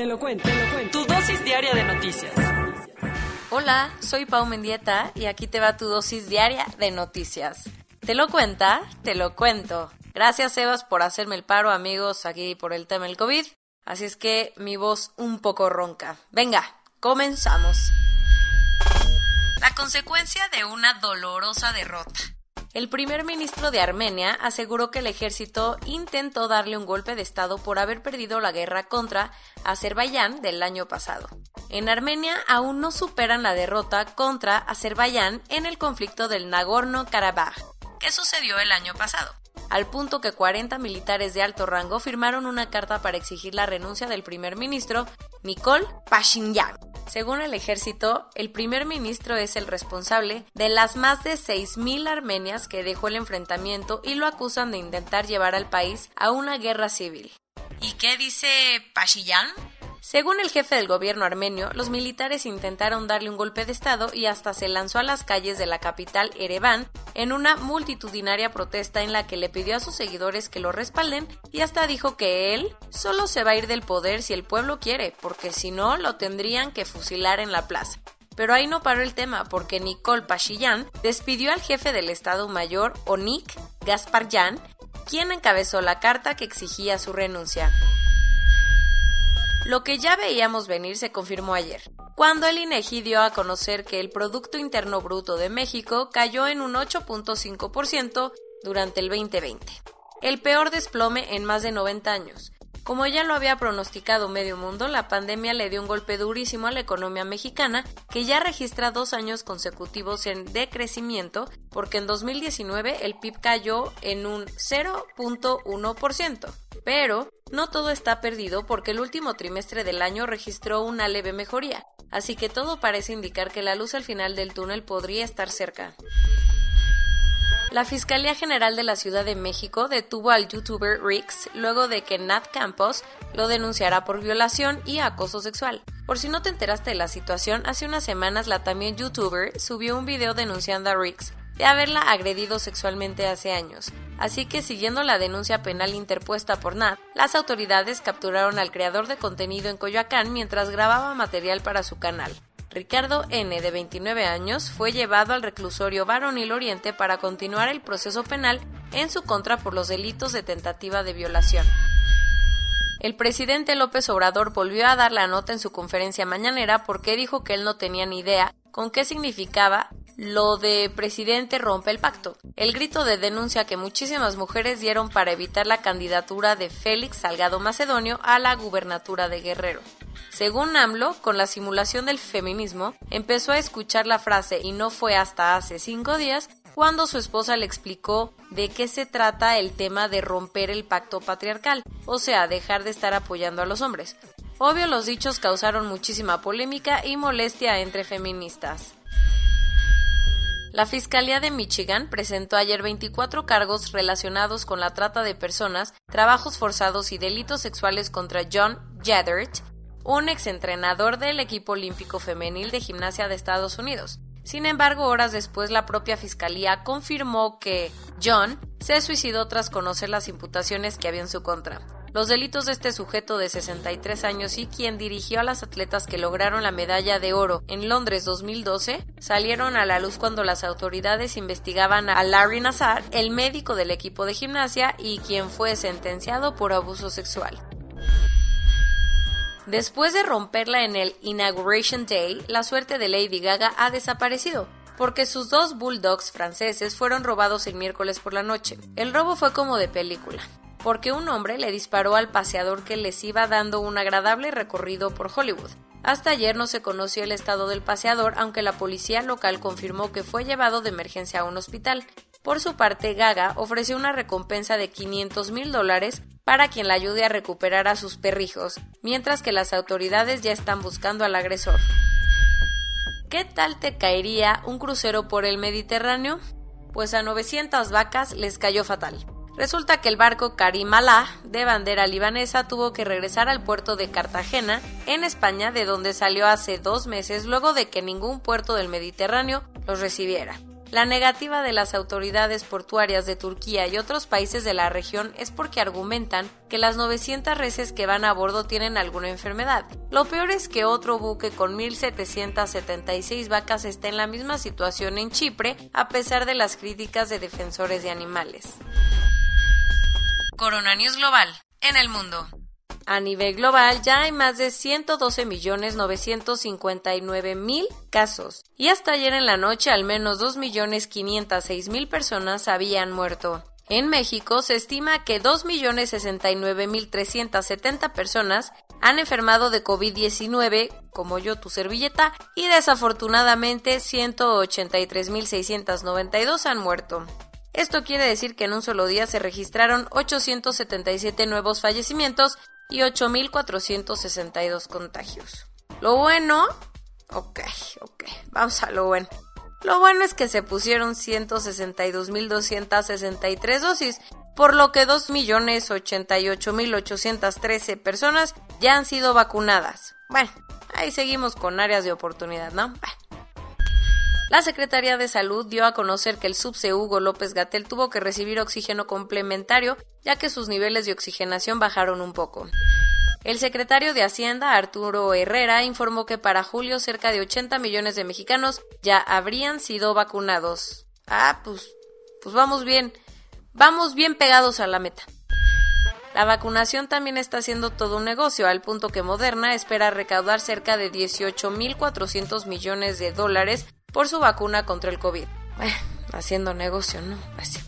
Te lo cuento, te lo cuento. Tu dosis diaria de noticias. Hola, soy Pau Mendieta y aquí te va tu dosis diaria de noticias. ¿Te lo cuenta? Te lo cuento. Gracias, Sebas, por hacerme el paro, amigos, aquí por el tema del COVID. Así es que mi voz un poco ronca. Venga, comenzamos. La consecuencia de una dolorosa derrota. El primer ministro de Armenia aseguró que el ejército intentó darle un golpe de Estado por haber perdido la guerra contra Azerbaiyán del año pasado. En Armenia aún no superan la derrota contra Azerbaiyán en el conflicto del Nagorno-Karabaj, que sucedió el año pasado al punto que 40 militares de alto rango firmaron una carta para exigir la renuncia del primer ministro Nikol Pashinyan. Según el ejército, el primer ministro es el responsable de las más de 6.000 armenias que dejó el enfrentamiento y lo acusan de intentar llevar al país a una guerra civil. ¿Y qué dice Pashinyan? Según el jefe del gobierno armenio, los militares intentaron darle un golpe de Estado y hasta se lanzó a las calles de la capital Ereván en una multitudinaria protesta en la que le pidió a sus seguidores que lo respalden y hasta dijo que él solo se va a ir del poder si el pueblo quiere, porque si no lo tendrían que fusilar en la plaza. Pero ahí no paró el tema porque Nicole Pashinyan despidió al jefe del Estado Mayor, Onik Gasparyan, quien encabezó la carta que exigía su renuncia. Lo que ya veíamos venir se confirmó ayer, cuando el INEGI dio a conocer que el Producto Interno Bruto de México cayó en un 8.5% durante el 2020, el peor desplome en más de 90 años. Como ya lo había pronosticado medio mundo, la pandemia le dio un golpe durísimo a la economía mexicana, que ya registra dos años consecutivos en decrecimiento, porque en 2019 el PIB cayó en un 0.1%. Pero no todo está perdido porque el último trimestre del año registró una leve mejoría, así que todo parece indicar que la luz al final del túnel podría estar cerca. La Fiscalía General de la Ciudad de México detuvo al youtuber Rix luego de que Nat Campos lo denunciara por violación y acoso sexual. Por si no te enteraste de la situación, hace unas semanas la también youtuber subió un video denunciando a Rix de haberla agredido sexualmente hace años. Así que siguiendo la denuncia penal interpuesta por Nat, las autoridades capturaron al creador de contenido en Coyoacán mientras grababa material para su canal. Ricardo N., de 29 años, fue llevado al reclusorio Varonil Oriente para continuar el proceso penal en su contra por los delitos de tentativa de violación. El presidente López Obrador volvió a dar la nota en su conferencia mañanera porque dijo que él no tenía ni idea con qué significaba lo de presidente rompe el pacto, el grito de denuncia que muchísimas mujeres dieron para evitar la candidatura de Félix Salgado Macedonio a la gubernatura de Guerrero. Según AMLO, con la simulación del feminismo, empezó a escuchar la frase y no fue hasta hace cinco días cuando su esposa le explicó de qué se trata el tema de romper el pacto patriarcal, o sea, dejar de estar apoyando a los hombres. Obvio los dichos causaron muchísima polémica y molestia entre feministas. La Fiscalía de Michigan presentó ayer 24 cargos relacionados con la trata de personas, trabajos forzados y delitos sexuales contra John Jedert, un exentrenador del equipo olímpico femenil de gimnasia de Estados Unidos. Sin embargo, horas después la propia fiscalía confirmó que John se suicidó tras conocer las imputaciones que había en su contra. Los delitos de este sujeto de 63 años y quien dirigió a las atletas que lograron la medalla de oro en Londres 2012 salieron a la luz cuando las autoridades investigaban a Larry Nassar, el médico del equipo de gimnasia y quien fue sentenciado por abuso sexual. Después de romperla en el Inauguration Day, la suerte de Lady Gaga ha desaparecido porque sus dos bulldogs franceses fueron robados el miércoles por la noche. El robo fue como de película porque un hombre le disparó al paseador que les iba dando un agradable recorrido por Hollywood. Hasta ayer no se conoció el estado del paseador, aunque la policía local confirmó que fue llevado de emergencia a un hospital. Por su parte, Gaga ofreció una recompensa de 500 mil dólares para quien la ayude a recuperar a sus perrijos, mientras que las autoridades ya están buscando al agresor. ¿Qué tal te caería un crucero por el Mediterráneo? Pues a 900 vacas les cayó fatal. Resulta que el barco Karimalá, de bandera libanesa, tuvo que regresar al puerto de Cartagena, en España, de donde salió hace dos meses luego de que ningún puerto del Mediterráneo los recibiera. La negativa de las autoridades portuarias de Turquía y otros países de la región es porque argumentan que las 900 reses que van a bordo tienen alguna enfermedad. Lo peor es que otro buque con 1.776 vacas está en la misma situación en Chipre, a pesar de las críticas de defensores de animales. Corona News Global, en el mundo. A nivel global ya hay más de 112.959.000 casos y hasta ayer en la noche al menos 2.506.000 personas habían muerto. En México se estima que 2.069.370 personas han enfermado de COVID-19, como yo tu servilleta, y desafortunadamente 183.692 han muerto. Esto quiere decir que en un solo día se registraron 877 nuevos fallecimientos y 8.462 contagios. Lo bueno, ok, ok, vamos a lo bueno. Lo bueno es que se pusieron 162.263 dosis, por lo que 2.088.813 personas ya han sido vacunadas. Bueno, ahí seguimos con áreas de oportunidad, ¿no? La Secretaría de Salud dio a conocer que el subse Hugo López Gatel tuvo que recibir oxígeno complementario ya que sus niveles de oxigenación bajaron un poco. El secretario de Hacienda, Arturo Herrera, informó que para julio cerca de 80 millones de mexicanos ya habrían sido vacunados. Ah, pues, pues vamos bien, vamos bien pegados a la meta. La vacunación también está haciendo todo un negocio, al punto que Moderna espera recaudar cerca de 18.400 millones de dólares por su vacuna contra el COVID. haciendo negocio, ¿no? Así.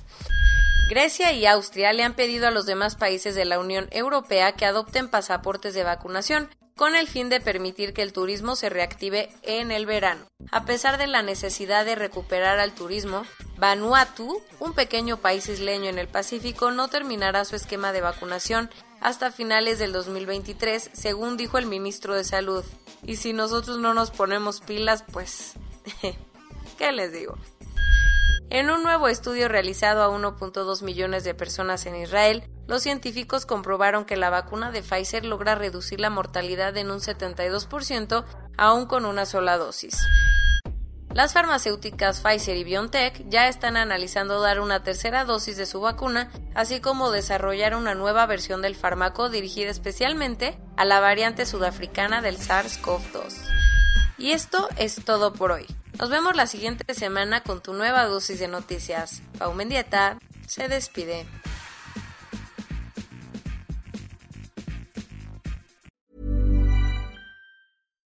Grecia y Austria le han pedido a los demás países de la Unión Europea que adopten pasaportes de vacunación con el fin de permitir que el turismo se reactive en el verano. A pesar de la necesidad de recuperar al turismo, Vanuatu, un pequeño país isleño en el Pacífico, no terminará su esquema de vacunación hasta finales del 2023, según dijo el ministro de Salud. Y si nosotros no nos ponemos pilas, pues ¿Qué les digo? En un nuevo estudio realizado a 1.2 millones de personas en Israel, los científicos comprobaron que la vacuna de Pfizer logra reducir la mortalidad en un 72% aún con una sola dosis. Las farmacéuticas Pfizer y BioNTech ya están analizando dar una tercera dosis de su vacuna, así como desarrollar una nueva versión del fármaco dirigida especialmente a la variante sudafricana del SARS-CoV-2. Y esto es todo por hoy. Nos vemos la siguiente semana con tu nueva dosis de noticias. Pau Mendieta se despide.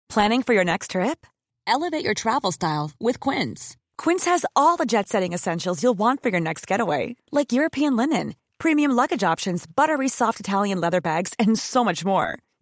Planning for your next trip? Elevate your travel style with Quince. Quince has all the jet setting essentials you'll want for your next getaway, like European linen, premium luggage options, buttery soft Italian leather bags, and so much more